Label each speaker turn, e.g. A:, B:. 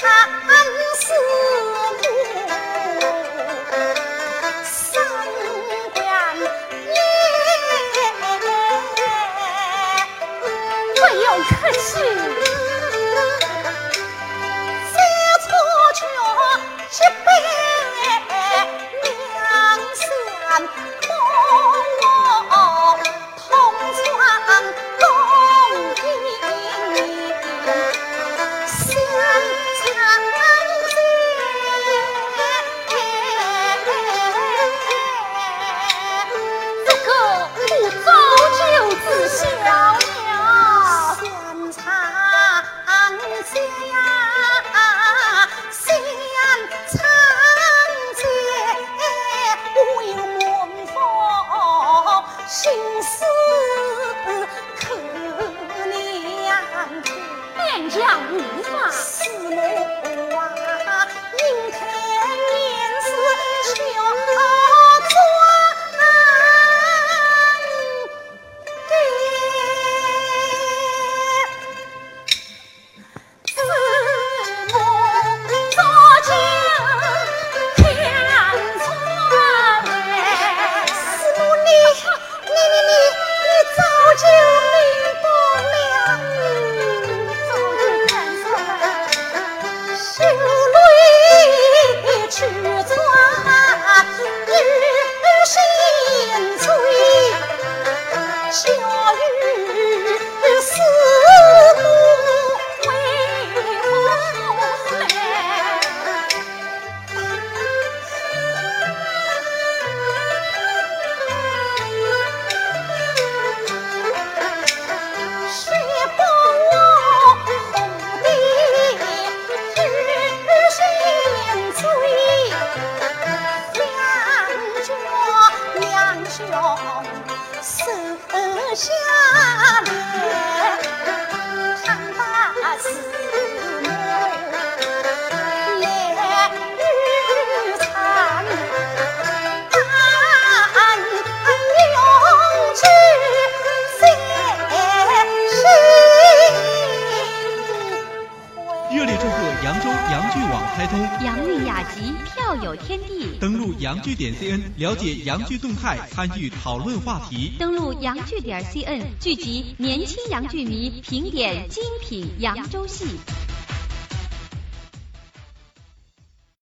A: 他恩似母升不可喜犯错却将这
B: 样无辜吗
A: 就生下来
C: 洋剧网开通！
D: 扬剧雅集，票友天地。
C: 登录扬剧点 cn 了解扬剧动态，参与讨论话题。
D: 登录扬剧点 cn，聚集年轻扬剧迷，评点精品扬州戏。